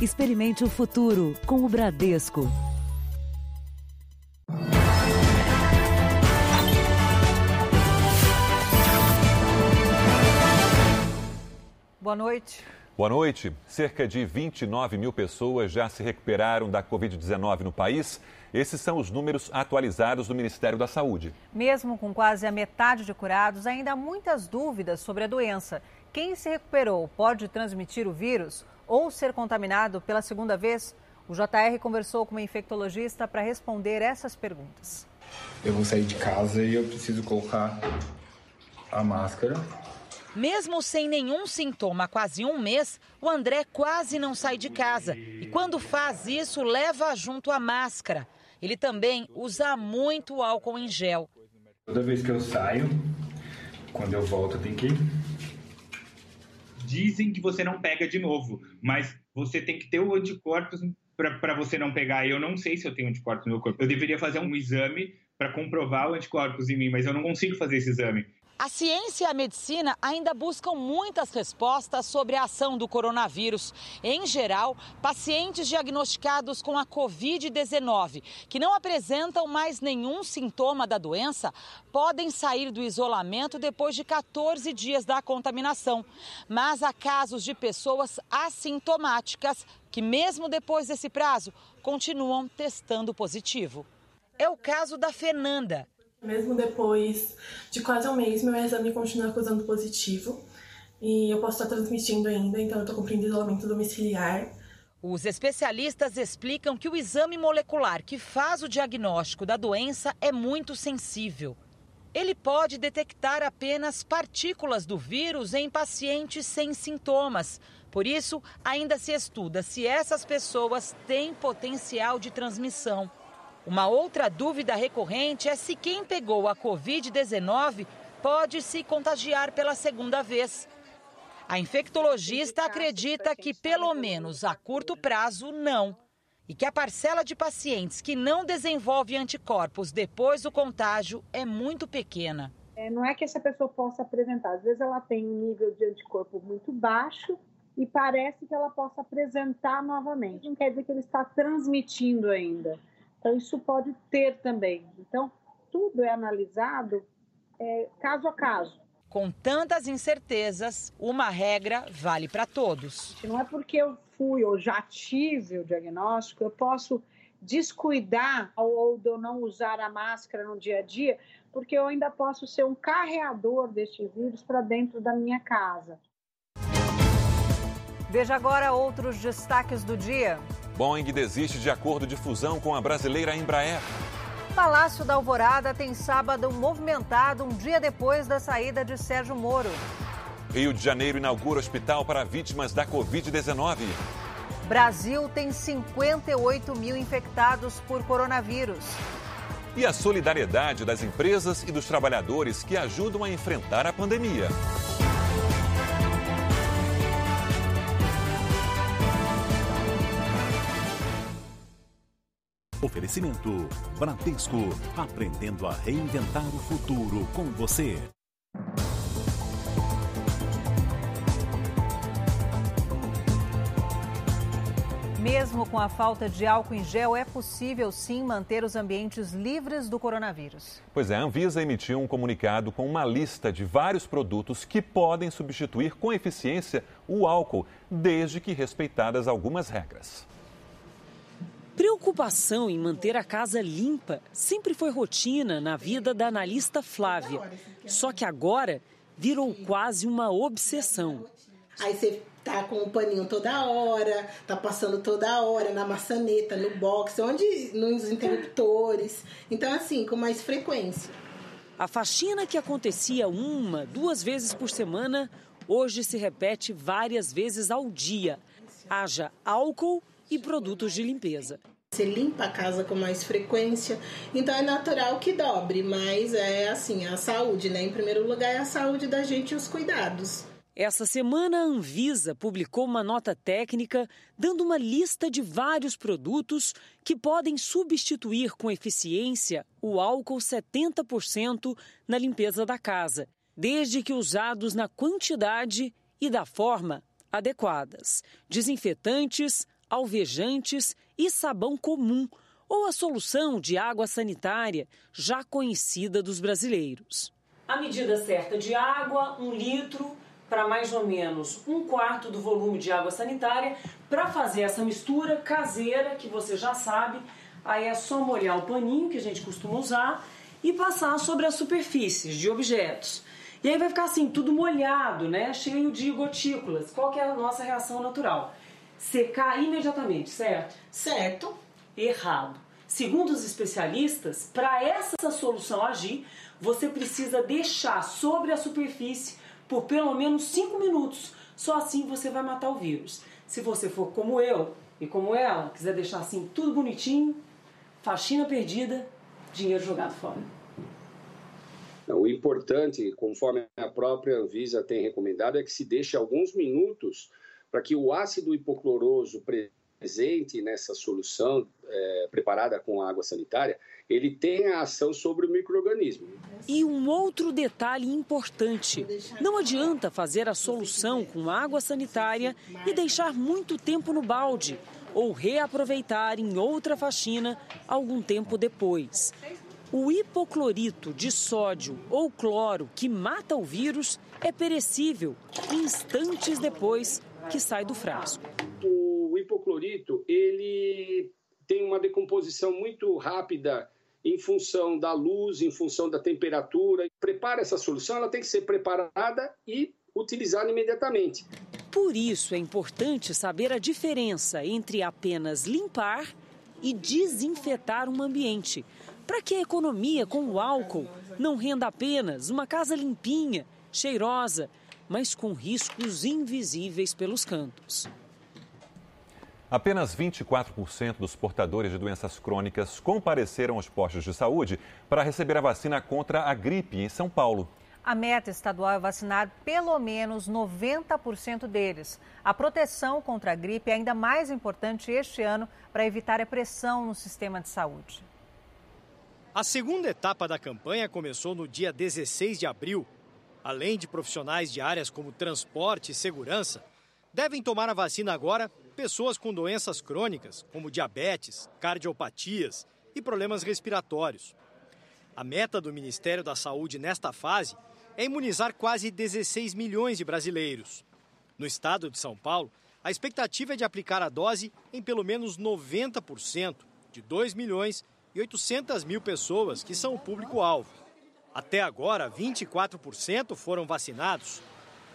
Experimente o futuro com o Bradesco. Boa noite. Boa noite. Cerca de 29 mil pessoas já se recuperaram da Covid-19 no país. Esses são os números atualizados do Ministério da Saúde. Mesmo com quase a metade de curados, ainda há muitas dúvidas sobre a doença. Quem se recuperou pode transmitir o vírus ou ser contaminado pela segunda vez? O JR conversou com uma infectologista para responder essas perguntas. Eu vou sair de casa e eu preciso colocar a máscara mesmo sem nenhum sintoma há quase um mês, o André quase não sai de casa. E quando faz isso, leva junto a máscara. Ele também usa muito álcool em gel. Toda vez que eu saio, quando eu volto, tem que. Dizem que você não pega de novo, mas você tem que ter o anticorpos para você não pegar. Eu não sei se eu tenho anticorpos no meu corpo. Eu deveria fazer um exame para comprovar o anticorpos em mim, mas eu não consigo fazer esse exame. A ciência e a medicina ainda buscam muitas respostas sobre a ação do coronavírus. Em geral, pacientes diagnosticados com a Covid-19, que não apresentam mais nenhum sintoma da doença, podem sair do isolamento depois de 14 dias da contaminação. Mas há casos de pessoas assintomáticas que, mesmo depois desse prazo, continuam testando positivo. É o caso da Fernanda. Mesmo depois de quase um mês, meu exame continua acusando positivo e eu posso estar transmitindo ainda, então eu estou cumprindo isolamento domiciliar. Os especialistas explicam que o exame molecular que faz o diagnóstico da doença é muito sensível. Ele pode detectar apenas partículas do vírus em pacientes sem sintomas. Por isso, ainda se estuda se essas pessoas têm potencial de transmissão. Uma outra dúvida recorrente é se quem pegou a Covid-19 pode se contagiar pela segunda vez. A infectologista acredita que, pelo menos a curto prazo, não. E que a parcela de pacientes que não desenvolve anticorpos depois do contágio é muito pequena. É, não é que essa pessoa possa apresentar. Às vezes ela tem um nível de anticorpo muito baixo e parece que ela possa apresentar novamente. Não quer dizer que ele está transmitindo ainda. Então, isso pode ter também. Então, tudo é analisado é, caso a caso. Com tantas incertezas, uma regra vale para todos. Não é porque eu fui ou já tive o diagnóstico, eu posso descuidar ou de eu não usar a máscara no dia a dia, porque eu ainda posso ser um carreador deste vírus para dentro da minha casa. Veja agora outros destaques do dia. Boeing desiste de acordo de fusão com a brasileira Embraer. Palácio da Alvorada tem sábado movimentado um dia depois da saída de Sérgio Moro. Rio de Janeiro inaugura hospital para vítimas da Covid-19. Brasil tem 58 mil infectados por coronavírus. E a solidariedade das empresas e dos trabalhadores que ajudam a enfrentar a pandemia. Oferecimento Bradesco, aprendendo a reinventar o futuro com você. Mesmo com a falta de álcool em gel, é possível sim manter os ambientes livres do coronavírus. Pois é, a Anvisa emitiu um comunicado com uma lista de vários produtos que podem substituir com eficiência o álcool, desde que respeitadas algumas regras. Preocupação em manter a casa limpa sempre foi rotina na vida da analista Flávia. Só que agora virou quase uma obsessão. Aí você tá com o paninho toda hora, tá passando toda hora na maçaneta, no box, onde nos interruptores. Então assim, com mais frequência. A faxina que acontecia uma, duas vezes por semana, hoje se repete várias vezes ao dia. Haja álcool e produtos de limpeza. Você limpa a casa com mais frequência, então é natural que dobre, mas é assim, a saúde, né? Em primeiro lugar é a saúde da gente e os cuidados. Essa semana a Anvisa publicou uma nota técnica dando uma lista de vários produtos que podem substituir com eficiência o álcool 70% na limpeza da casa, desde que usados na quantidade e da forma adequadas. Desinfetantes, alvejantes e sabão comum, ou a solução de água sanitária já conhecida dos brasileiros. A medida certa de água, um litro para mais ou menos um quarto do volume de água sanitária para fazer essa mistura caseira que você já sabe. Aí é só molhar o paninho que a gente costuma usar e passar sobre as superfícies de objetos. E aí vai ficar assim, tudo molhado, né? Cheio de gotículas. Qual que é a nossa reação natural? Secar imediatamente, certo? Certo. Errado. Segundo os especialistas, para essa solução agir, você precisa deixar sobre a superfície por pelo menos 5 minutos. Só assim você vai matar o vírus. Se você for como eu e como ela, quiser deixar assim tudo bonitinho, faxina perdida, dinheiro jogado fora. O importante, conforme a própria Anvisa tem recomendado, é que se deixe alguns minutos para que o ácido hipocloroso presente nessa solução é, preparada com água sanitária, ele tenha ação sobre o microorganismo. E um outro detalhe importante: não adianta fazer a solução com água sanitária e deixar muito tempo no balde ou reaproveitar em outra faxina algum tempo depois. O hipoclorito de sódio ou cloro que mata o vírus é perecível instantes depois que sai do frasco. O hipoclorito, ele tem uma decomposição muito rápida em função da luz, em função da temperatura. Prepara essa solução, ela tem que ser preparada e utilizada imediatamente. Por isso é importante saber a diferença entre apenas limpar e desinfetar um ambiente para que a economia com o álcool não renda apenas uma casa limpinha, cheirosa, mas com riscos invisíveis pelos cantos. Apenas 24% dos portadores de doenças crônicas compareceram aos postos de saúde para receber a vacina contra a gripe em São Paulo. A meta estadual é vacinar pelo menos 90% deles. A proteção contra a gripe é ainda mais importante este ano para evitar a pressão no sistema de saúde. A segunda etapa da campanha começou no dia 16 de abril. Além de profissionais de áreas como transporte e segurança, devem tomar a vacina agora pessoas com doenças crônicas, como diabetes, cardiopatias e problemas respiratórios. A meta do Ministério da Saúde nesta fase é imunizar quase 16 milhões de brasileiros. No estado de São Paulo, a expectativa é de aplicar a dose em pelo menos 90% de 2 milhões e 800 mil pessoas que são o público-alvo. Até agora, 24% foram vacinados.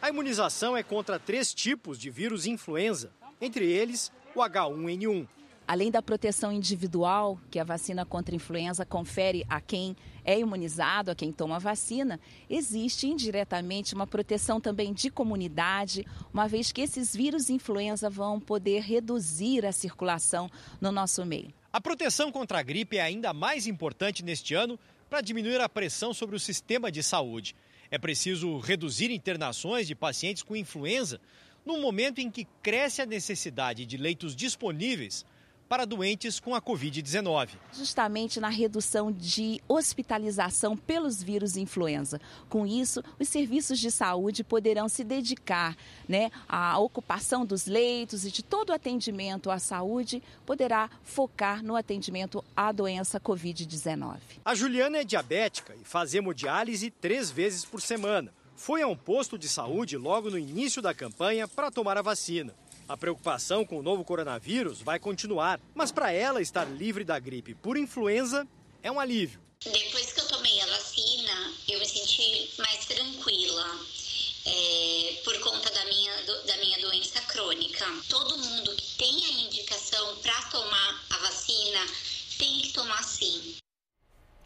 A imunização é contra três tipos de vírus influenza, entre eles o H1N1. Além da proteção individual que a vacina contra a influenza confere a quem é imunizado, a quem toma a vacina, existe indiretamente uma proteção também de comunidade, uma vez que esses vírus influenza vão poder reduzir a circulação no nosso meio. A proteção contra a gripe é ainda mais importante neste ano para diminuir a pressão sobre o sistema de saúde. É preciso reduzir internações de pacientes com influenza num momento em que cresce a necessidade de leitos disponíveis para doentes com a Covid-19. Justamente na redução de hospitalização pelos vírus influenza. Com isso, os serviços de saúde poderão se dedicar né, à ocupação dos leitos e de todo o atendimento à saúde, poderá focar no atendimento à doença Covid-19. A Juliana é diabética e faz hemodiálise três vezes por semana. Foi a um posto de saúde logo no início da campanha para tomar a vacina. A preocupação com o novo coronavírus vai continuar, mas para ela estar livre da gripe por influenza é um alívio. Depois que eu tomei a vacina, eu me senti mais tranquila. É, por conta da minha, da minha doença crônica. Todo mundo que tem a indicação para tomar a vacina tem que tomar sim.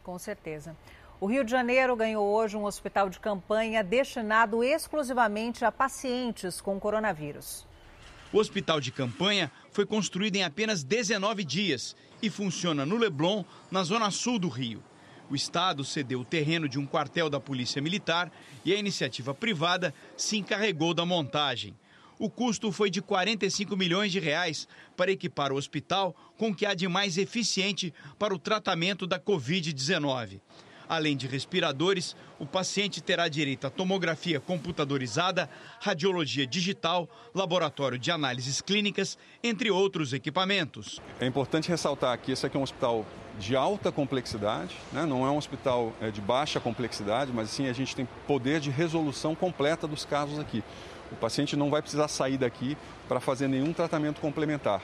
Com certeza. O Rio de Janeiro ganhou hoje um hospital de campanha destinado exclusivamente a pacientes com coronavírus. O hospital de campanha foi construído em apenas 19 dias e funciona no Leblon, na zona sul do Rio. O Estado cedeu o terreno de um quartel da Polícia Militar e a iniciativa privada se encarregou da montagem. O custo foi de 45 milhões de reais para equipar o hospital com o que há de mais eficiente para o tratamento da Covid-19. Além de respiradores, o paciente terá direito a tomografia computadorizada, radiologia digital, laboratório de análises clínicas, entre outros equipamentos. É importante ressaltar que esse aqui é um hospital de alta complexidade, né? não é um hospital é, de baixa complexidade, mas sim a gente tem poder de resolução completa dos casos aqui. O paciente não vai precisar sair daqui para fazer nenhum tratamento complementar.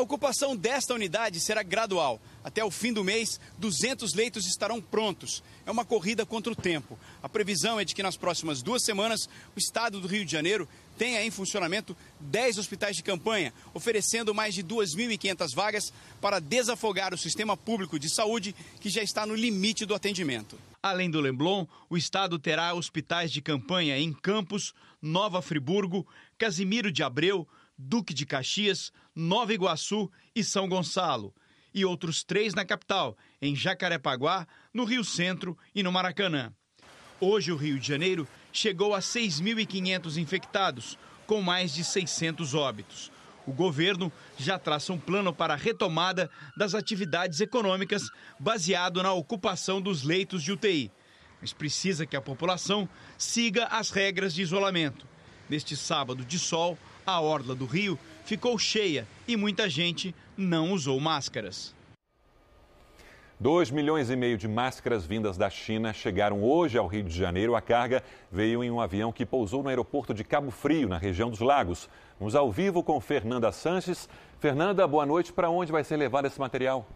A ocupação desta unidade será gradual. Até o fim do mês, 200 leitos estarão prontos. É uma corrida contra o tempo. A previsão é de que nas próximas duas semanas, o estado do Rio de Janeiro tenha em funcionamento 10 hospitais de campanha, oferecendo mais de 2.500 vagas para desafogar o sistema público de saúde, que já está no limite do atendimento. Além do Leblon, o estado terá hospitais de campanha em Campos, Nova Friburgo, Casimiro de Abreu, Duque de Caxias, Nova Iguaçu e São Gonçalo. E outros três na capital, em Jacarepaguá, no Rio Centro e no Maracanã. Hoje, o Rio de Janeiro chegou a 6.500 infectados, com mais de 600 óbitos. O governo já traça um plano para a retomada das atividades econômicas baseado na ocupação dos leitos de UTI. Mas precisa que a população siga as regras de isolamento. Neste sábado de sol, a orla do Rio ficou cheia e muita gente não usou máscaras. 2 milhões e meio de máscaras vindas da China chegaram hoje ao Rio de Janeiro. A carga veio em um avião que pousou no aeroporto de Cabo Frio, na região dos Lagos. Vamos ao vivo com Fernanda Sanches. Fernanda, boa noite. Para onde vai ser levado esse material?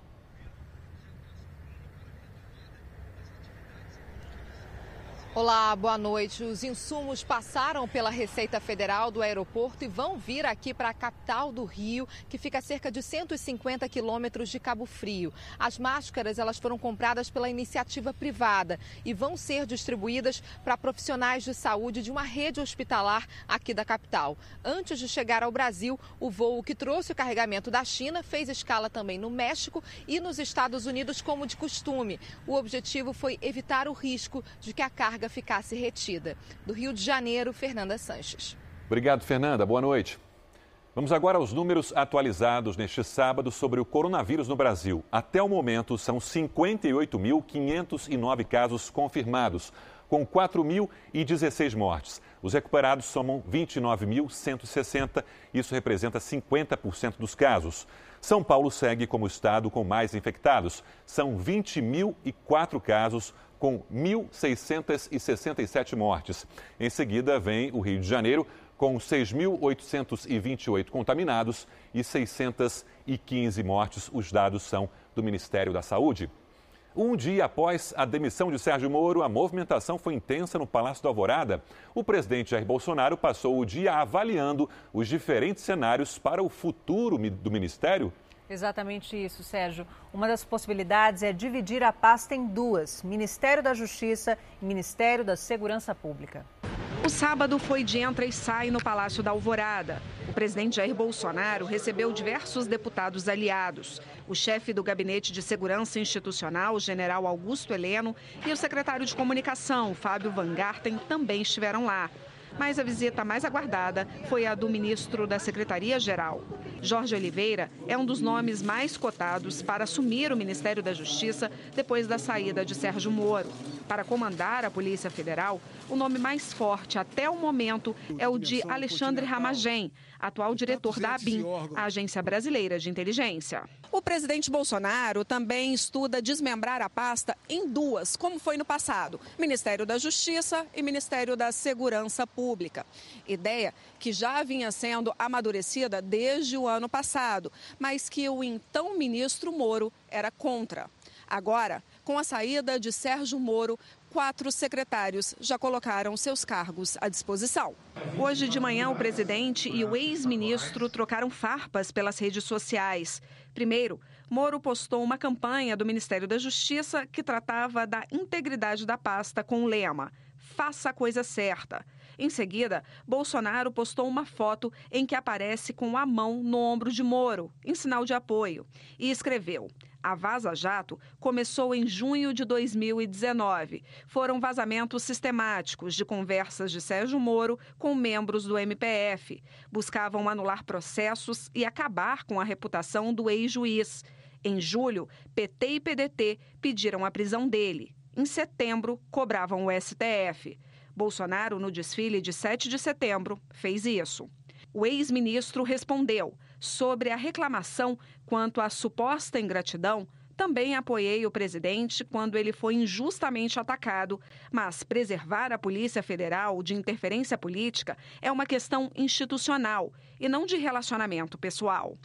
Olá, boa noite. Os insumos passaram pela Receita Federal do aeroporto e vão vir aqui para a capital do Rio, que fica a cerca de 150 quilômetros de Cabo Frio. As máscaras elas foram compradas pela iniciativa privada e vão ser distribuídas para profissionais de saúde de uma rede hospitalar aqui da capital. Antes de chegar ao Brasil, o voo que trouxe o carregamento da China fez escala também no México e nos Estados Unidos, como de costume. O objetivo foi evitar o risco de que a carga ficasse retida. Do Rio de Janeiro, Fernanda Sanches. Obrigado, Fernanda. Boa noite. Vamos agora aos números atualizados neste sábado sobre o coronavírus no Brasil. Até o momento, são 58.509 casos confirmados, com 4.016 mortes. Os recuperados somam 29.160, isso representa 50% dos casos. São Paulo segue como estado com mais infectados. São 20.004 casos, com 1.667 mortes. Em seguida, vem o Rio de Janeiro, com 6.828 contaminados e 615 mortes. Os dados são do Ministério da Saúde. Um dia após a demissão de Sérgio Moro, a movimentação foi intensa no Palácio da Alvorada. O presidente Jair Bolsonaro passou o dia avaliando os diferentes cenários para o futuro do ministério Exatamente isso, Sérgio. Uma das possibilidades é dividir a pasta em duas: Ministério da Justiça e Ministério da Segurança Pública. O sábado foi de entra e sai no Palácio da Alvorada. O presidente Jair Bolsonaro recebeu diversos deputados aliados. O chefe do Gabinete de Segurança Institucional, general Augusto Heleno, e o secretário de Comunicação, Fábio Van Garten, também estiveram lá mas a visita mais aguardada foi a do ministro da Secretaria-Geral. Jorge Oliveira é um dos nomes mais cotados para assumir o Ministério da Justiça depois da saída de Sérgio Moro. Para comandar a Polícia Federal, o nome mais forte até o momento é o de Alexandre Ramagem, atual diretor da ABIN, a Agência Brasileira de Inteligência. O presidente Bolsonaro também estuda desmembrar a pasta em duas, como foi no passado: Ministério da Justiça e Ministério da Segurança Pública. Ideia que já vinha sendo amadurecida desde o ano passado, mas que o então ministro Moro era contra. Agora, com a saída de Sérgio Moro, quatro secretários já colocaram seus cargos à disposição. Hoje de manhã, o presidente e o ex-ministro trocaram farpas pelas redes sociais. Primeiro, Moro postou uma campanha do Ministério da Justiça que tratava da integridade da pasta com o lema: Faça a coisa certa. Em seguida, Bolsonaro postou uma foto em que aparece com a mão no ombro de Moro, em sinal de apoio, e escreveu: a Vaza Jato começou em junho de 2019. Foram vazamentos sistemáticos de conversas de Sérgio Moro com membros do MPF. Buscavam anular processos e acabar com a reputação do ex-juiz. Em julho, PT e PDT pediram a prisão dele. Em setembro, cobravam o STF. Bolsonaro, no desfile de 7 de setembro, fez isso. O ex-ministro respondeu sobre a reclamação quanto à suposta ingratidão também apoiei o presidente quando ele foi injustamente atacado, mas preservar a Polícia Federal de interferência política é uma questão institucional e não de relacionamento pessoal.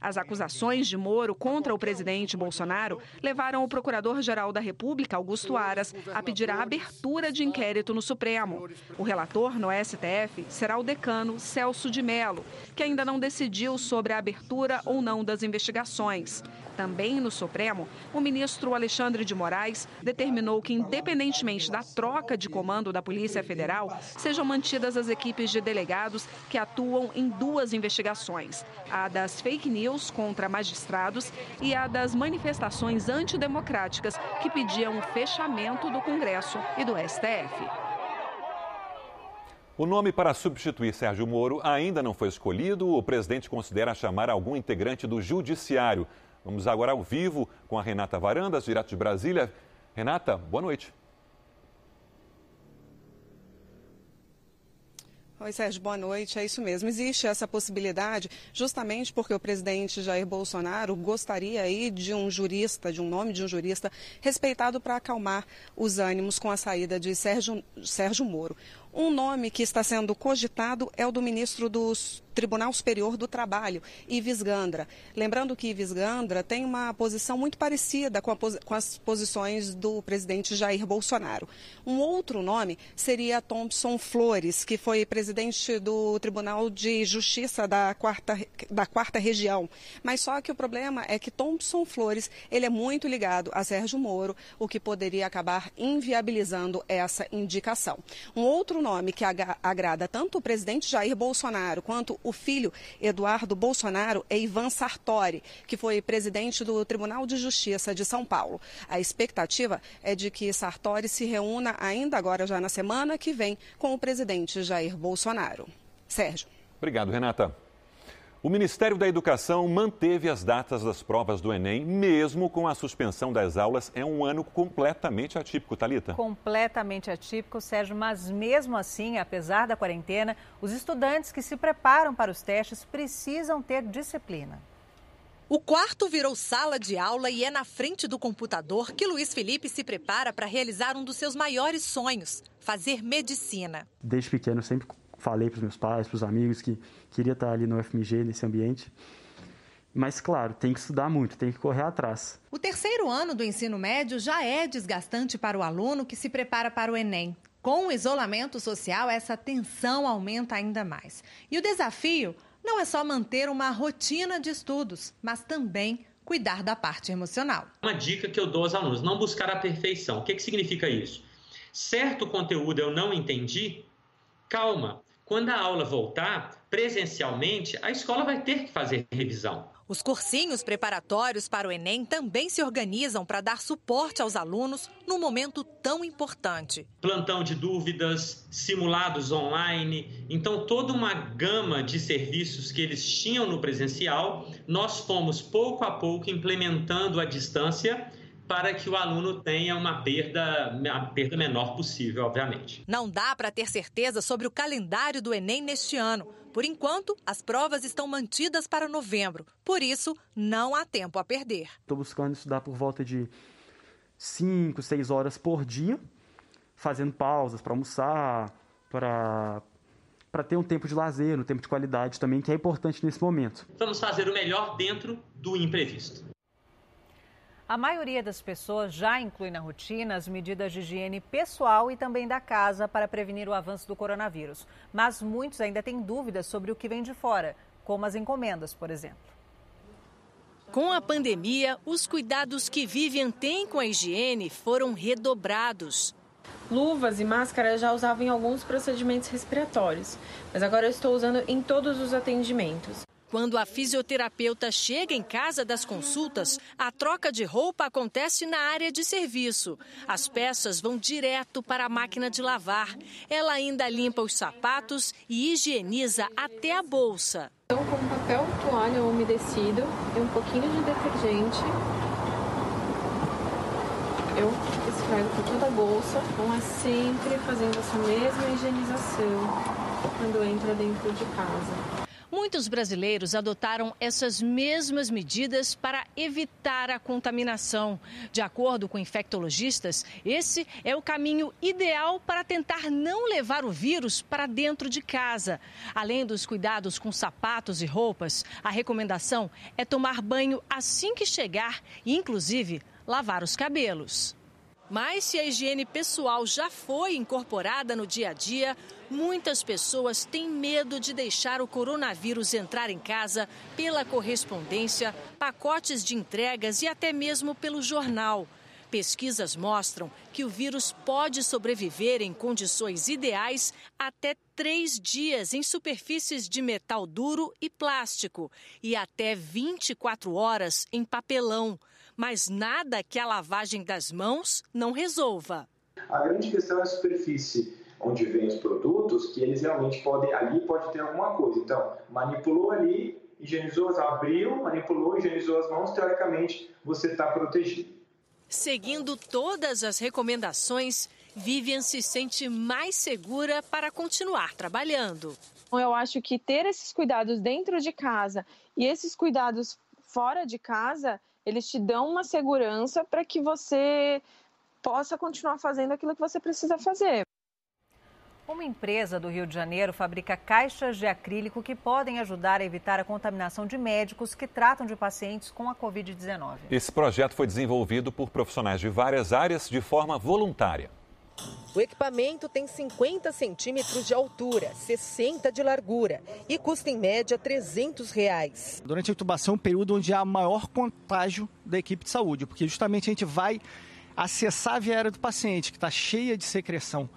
As acusações de Moro contra o presidente Bolsonaro levaram o Procurador-Geral da República, Augusto Aras, a pedir a abertura de inquérito no Supremo. O relator no STF será o decano Celso de Mello, que ainda não decidiu sobre a abertura ou não das investigações. Também no Supremo, o ministro Alexandre de Moraes determinou que, independentemente da troca de comando da Polícia Federal, sejam mantidas as equipes de delegados que atuam em duas investigações: a das fake news contra magistrados e a das manifestações antidemocráticas que pediam o fechamento do Congresso e do STF. O nome para substituir Sérgio Moro ainda não foi escolhido. O presidente considera chamar algum integrante do Judiciário. Vamos agora ao vivo com a Renata Varandas, direto de Brasília. Renata, boa noite. Oi, Sérgio, boa noite. É isso mesmo. Existe essa possibilidade justamente porque o presidente Jair Bolsonaro gostaria aí de um jurista, de um nome de um jurista respeitado para acalmar os ânimos com a saída de Sérgio, Sérgio Moro. Um nome que está sendo cogitado é o do ministro dos Tribunal Superior do Trabalho, Ives Gandra. Lembrando que Ives Gandra tem uma posição muito parecida com, com, as posições do presidente Jair Bolsonaro. Um outro nome seria Thompson Flores, que foi presidente do Tribunal de Justiça da quarta, da quarta região. Mas só que o problema é que Thompson Flores ele é muito ligado a Sérgio Moro, o que poderia acabar inviabilizando essa indicação. Um outro nome que agrada tanto o presidente Jair Bolsonaro quanto o filho Eduardo Bolsonaro é Ivan Sartori, que foi presidente do Tribunal de Justiça de São Paulo. A expectativa é de que Sartori se reúna ainda agora, já na semana que vem, com o presidente Jair Bolsonaro. Sérgio. Obrigado, Renata. O Ministério da Educação manteve as datas das provas do Enem, mesmo com a suspensão das aulas. É um ano completamente atípico, Talita. Completamente atípico, Sérgio, mas mesmo assim, apesar da quarentena, os estudantes que se preparam para os testes precisam ter disciplina. O quarto virou sala de aula e é na frente do computador que Luiz Felipe se prepara para realizar um dos seus maiores sonhos: fazer medicina. Desde pequeno, sempre falei para os meus pais, para os amigos que queria estar ali no FMG, nesse ambiente. Mas, claro, tem que estudar muito, tem que correr atrás. O terceiro ano do ensino médio já é desgastante para o aluno que se prepara para o Enem. Com o isolamento social, essa tensão aumenta ainda mais. E o desafio não é só manter uma rotina de estudos, mas também cuidar da parte emocional. Uma dica que eu dou aos alunos: não buscar a perfeição. O que, que significa isso? Certo conteúdo eu não entendi, calma, quando a aula voltar presencialmente, a escola vai ter que fazer revisão. Os cursinhos preparatórios para o Enem também se organizam para dar suporte aos alunos num momento tão importante. Plantão de dúvidas, simulados online, então toda uma gama de serviços que eles tinham no presencial, nós fomos pouco a pouco implementando à distância para que o aluno tenha uma perda, a perda menor possível, obviamente. Não dá para ter certeza sobre o calendário do Enem neste ano. Por enquanto, as provas estão mantidas para novembro. Por isso, não há tempo a perder. Estou buscando estudar por volta de 5, 6 horas por dia, fazendo pausas para almoçar, para para ter um tempo de lazer, um tempo de qualidade também, que é importante nesse momento. Vamos fazer o melhor dentro do imprevisto. A maioria das pessoas já inclui na rotina as medidas de higiene pessoal e também da casa para prevenir o avanço do coronavírus. Mas muitos ainda têm dúvidas sobre o que vem de fora, como as encomendas, por exemplo. Com a pandemia, os cuidados que Vivian tem com a higiene foram redobrados. Luvas e máscaras já usava em alguns procedimentos respiratórios, mas agora eu estou usando em todos os atendimentos. Quando a fisioterapeuta chega em casa das consultas, a troca de roupa acontece na área de serviço. As peças vão direto para a máquina de lavar. Ela ainda limpa os sapatos e higieniza até a bolsa. Então, com papel toalha umedecido e um pouquinho de detergente, eu trago por toda a bolsa. Então é sempre fazendo essa mesma higienização quando entra dentro de casa. Muitos brasileiros adotaram essas mesmas medidas para evitar a contaminação. De acordo com infectologistas, esse é o caminho ideal para tentar não levar o vírus para dentro de casa. Além dos cuidados com sapatos e roupas, a recomendação é tomar banho assim que chegar e, inclusive, lavar os cabelos. Mas se a higiene pessoal já foi incorporada no dia a dia, muitas pessoas têm medo de deixar o coronavírus entrar em casa pela correspondência, pacotes de entregas e até mesmo pelo jornal. Pesquisas mostram que o vírus pode sobreviver em condições ideais até três dias em superfícies de metal duro e plástico e até 24 horas em papelão mas nada que a lavagem das mãos não resolva. A grande questão é a superfície onde vem os produtos, que eles realmente podem, ali pode ter alguma coisa. Então, manipulou ali, higienizou, abriu, manipulou, higienizou as mãos, teoricamente você está protegido. Seguindo todas as recomendações, Vivian se sente mais segura para continuar trabalhando. Eu acho que ter esses cuidados dentro de casa e esses cuidados fora de casa eles te dão uma segurança para que você possa continuar fazendo aquilo que você precisa fazer. Uma empresa do Rio de Janeiro fabrica caixas de acrílico que podem ajudar a evitar a contaminação de médicos que tratam de pacientes com a Covid-19. Esse projeto foi desenvolvido por profissionais de várias áreas de forma voluntária. O equipamento tem 50 centímetros de altura, 60 de largura e custa em média 300 reais. Durante a intubação é um período onde há maior contágio da equipe de saúde, porque justamente a gente vai acessar a via aérea do paciente, que está cheia de secreção.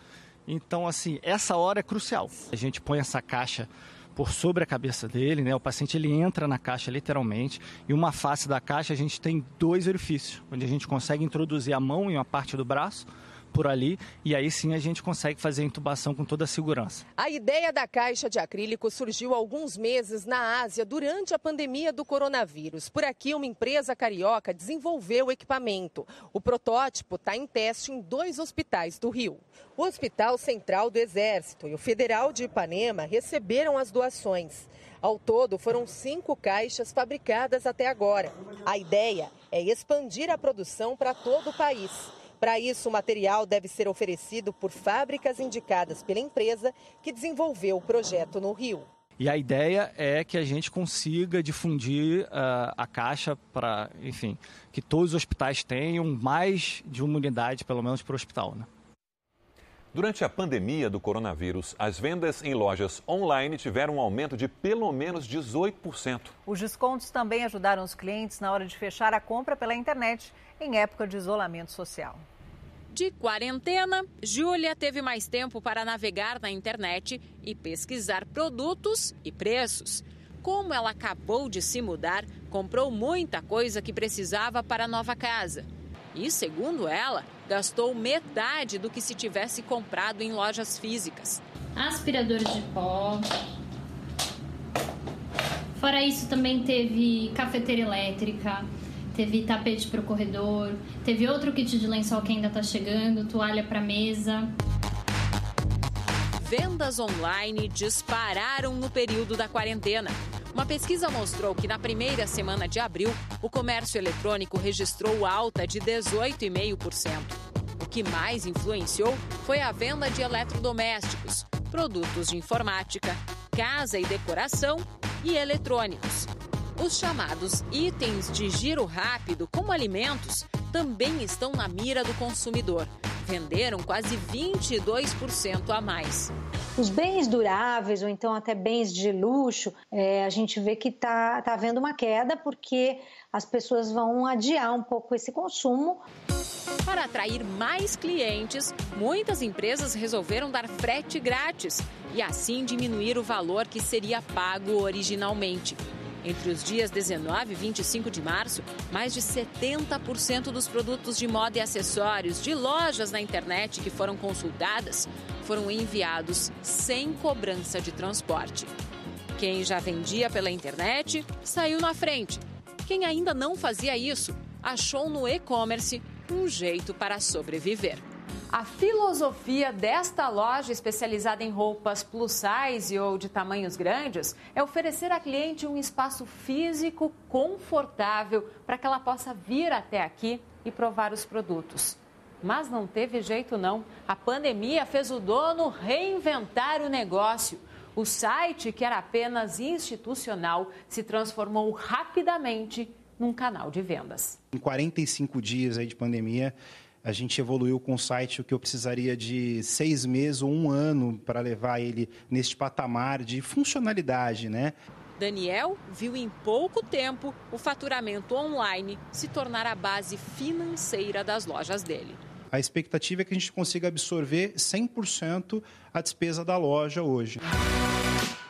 Então, assim, essa hora é crucial. A gente põe essa caixa por sobre a cabeça dele, né? O paciente ele entra na caixa literalmente e uma face da caixa a gente tem dois orifícios, onde a gente consegue introduzir a mão em uma parte do braço por ali e aí sim a gente consegue fazer a intubação com toda a segurança. A ideia da caixa de acrílico surgiu há alguns meses na Ásia durante a pandemia do coronavírus. Por aqui, uma empresa carioca desenvolveu o equipamento. O protótipo está em teste em dois hospitais do Rio. O Hospital Central do Exército e o Federal de Ipanema receberam as doações. Ao todo, foram cinco caixas fabricadas até agora. A ideia é expandir a produção para todo o país. Para isso, o material deve ser oferecido por fábricas indicadas pela empresa que desenvolveu o projeto no Rio. E a ideia é que a gente consiga difundir uh, a caixa para, enfim, que todos os hospitais tenham mais de uma unidade, pelo menos, para o hospital. Né? Durante a pandemia do coronavírus, as vendas em lojas online tiveram um aumento de pelo menos 18%. Os descontos também ajudaram os clientes na hora de fechar a compra pela internet em época de isolamento social. De quarentena, Júlia teve mais tempo para navegar na internet e pesquisar produtos e preços. Como ela acabou de se mudar, comprou muita coisa que precisava para a nova casa. E, segundo ela, gastou metade do que se tivesse comprado em lojas físicas. Aspiradores de pó. Fora isso, também teve cafeteira elétrica, teve tapete para o corredor, teve outro kit de lençol que ainda está chegando, toalha para mesa. Vendas online dispararam no período da quarentena. Uma pesquisa mostrou que na primeira semana de abril, o comércio eletrônico registrou alta de 18,5%. Que mais influenciou foi a venda de eletrodomésticos, produtos de informática, casa e decoração e eletrônicos. Os chamados itens de giro rápido, como alimentos, também estão na mira do consumidor. Venderam quase 22% a mais. Os bens duráveis ou então até bens de luxo, é, a gente vê que está tá havendo uma queda porque as pessoas vão adiar um pouco esse consumo. Para atrair mais clientes, muitas empresas resolveram dar frete grátis e assim diminuir o valor que seria pago originalmente. Entre os dias 19 e 25 de março, mais de 70% dos produtos de moda e acessórios de lojas na internet que foram consultadas foram enviados sem cobrança de transporte. Quem já vendia pela internet saiu na frente. Quem ainda não fazia isso achou no e-commerce um jeito para sobreviver. A filosofia desta loja especializada em roupas plus size ou de tamanhos grandes é oferecer à cliente um espaço físico confortável para que ela possa vir até aqui e provar os produtos. Mas não teve jeito não. A pandemia fez o dono reinventar o negócio. O site, que era apenas institucional, se transformou rapidamente num canal de vendas. Em 45 dias aí de pandemia, a gente evoluiu com o site o que eu precisaria de seis meses ou um ano para levar ele neste patamar de funcionalidade, né? Daniel viu em pouco tempo o faturamento online se tornar a base financeira das lojas dele. A expectativa é que a gente consiga absorver 100% a despesa da loja hoje.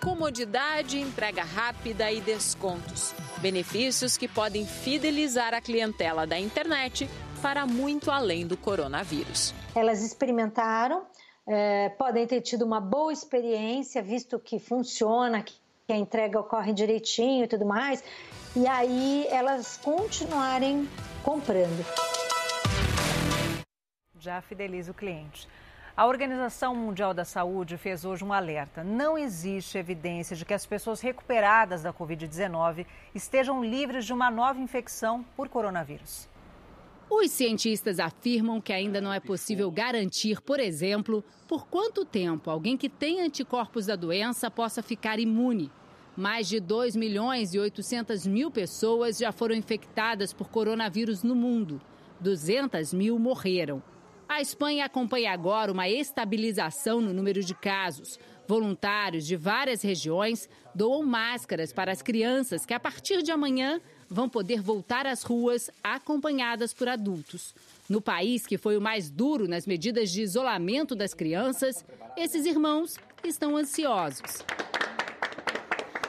Comodidade, entrega rápida e descontos. Benefícios que podem fidelizar a clientela da internet para muito além do coronavírus. Elas experimentaram, é, podem ter tido uma boa experiência, visto que funciona, que a entrega ocorre direitinho e tudo mais, e aí elas continuarem comprando. Já fideliza o cliente. A Organização Mundial da Saúde fez hoje um alerta. Não existe evidência de que as pessoas recuperadas da Covid-19 estejam livres de uma nova infecção por coronavírus. Os cientistas afirmam que ainda não é possível garantir, por exemplo, por quanto tempo alguém que tem anticorpos da doença possa ficar imune. Mais de 2 milhões e 800 mil pessoas já foram infectadas por coronavírus no mundo. 200 mil morreram. A Espanha acompanha agora uma estabilização no número de casos. Voluntários de várias regiões doam máscaras para as crianças que, a partir de amanhã, vão poder voltar às ruas acompanhadas por adultos. No país que foi o mais duro nas medidas de isolamento das crianças, esses irmãos estão ansiosos.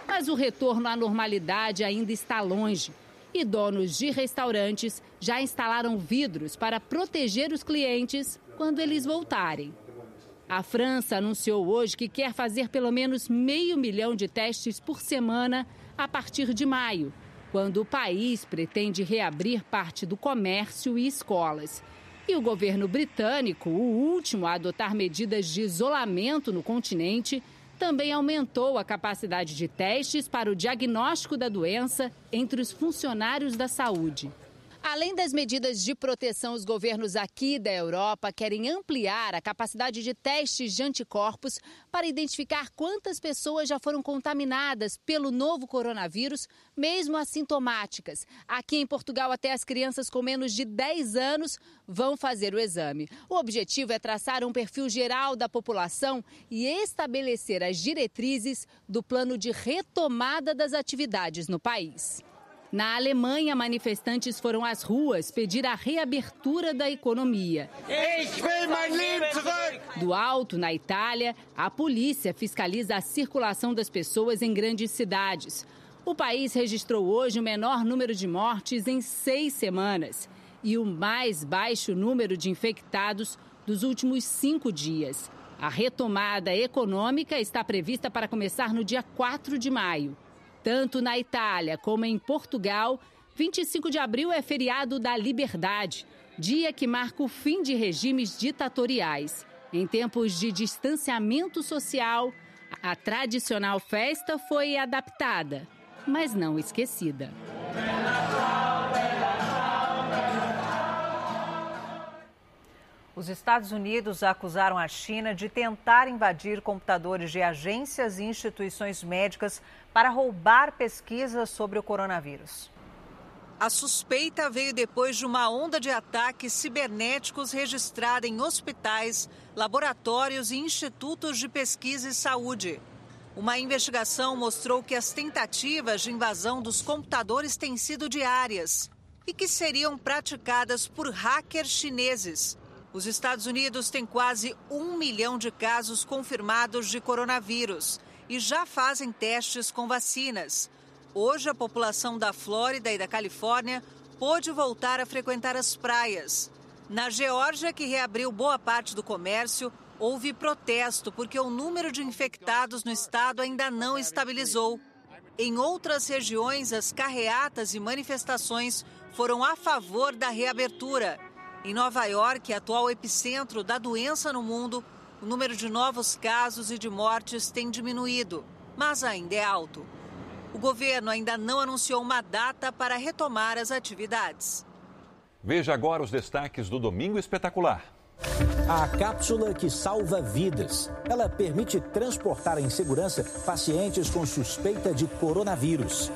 Mas o retorno à normalidade ainda está longe. E donos de restaurantes já instalaram vidros para proteger os clientes quando eles voltarem. A França anunciou hoje que quer fazer pelo menos meio milhão de testes por semana a partir de maio quando o país pretende reabrir parte do comércio e escolas. E o governo britânico, o último a adotar medidas de isolamento no continente, também aumentou a capacidade de testes para o diagnóstico da doença entre os funcionários da saúde. Além das medidas de proteção, os governos aqui da Europa querem ampliar a capacidade de testes de anticorpos para identificar quantas pessoas já foram contaminadas pelo novo coronavírus, mesmo assintomáticas. Aqui em Portugal, até as crianças com menos de 10 anos vão fazer o exame. O objetivo é traçar um perfil geral da população e estabelecer as diretrizes do plano de retomada das atividades no país. Na Alemanha, manifestantes foram às ruas pedir a reabertura da economia. Do alto, na Itália, a polícia fiscaliza a circulação das pessoas em grandes cidades. O país registrou hoje o menor número de mortes em seis semanas e o mais baixo número de infectados dos últimos cinco dias. A retomada econômica está prevista para começar no dia 4 de maio. Tanto na Itália como em Portugal, 25 de abril é feriado da liberdade, dia que marca o fim de regimes ditatoriais. Em tempos de distanciamento social, a tradicional festa foi adaptada, mas não esquecida. Os Estados Unidos acusaram a China de tentar invadir computadores de agências e instituições médicas para roubar pesquisas sobre o coronavírus. A suspeita veio depois de uma onda de ataques cibernéticos registrada em hospitais, laboratórios e institutos de pesquisa e saúde. Uma investigação mostrou que as tentativas de invasão dos computadores têm sido diárias e que seriam praticadas por hackers chineses os Estados Unidos têm quase um milhão de casos confirmados de coronavírus e já fazem testes com vacinas. Hoje, a população da Flórida e da Califórnia pôde voltar a frequentar as praias. Na Geórgia, que reabriu boa parte do comércio, houve protesto porque o número de infectados no estado ainda não estabilizou. Em outras regiões, as carreatas e manifestações foram a favor da reabertura Em Nova York, atual epicentro da doença no mundo, o número de novos casos e de mortes tem diminuído, mas ainda é alto. O governo ainda não anunciou uma data para retomar as atividades. Veja agora os destaques do Domingo Espetacular. A cápsula que salva vidas. Ela permite transportar em segurança pacientes com suspeita de coronavírus.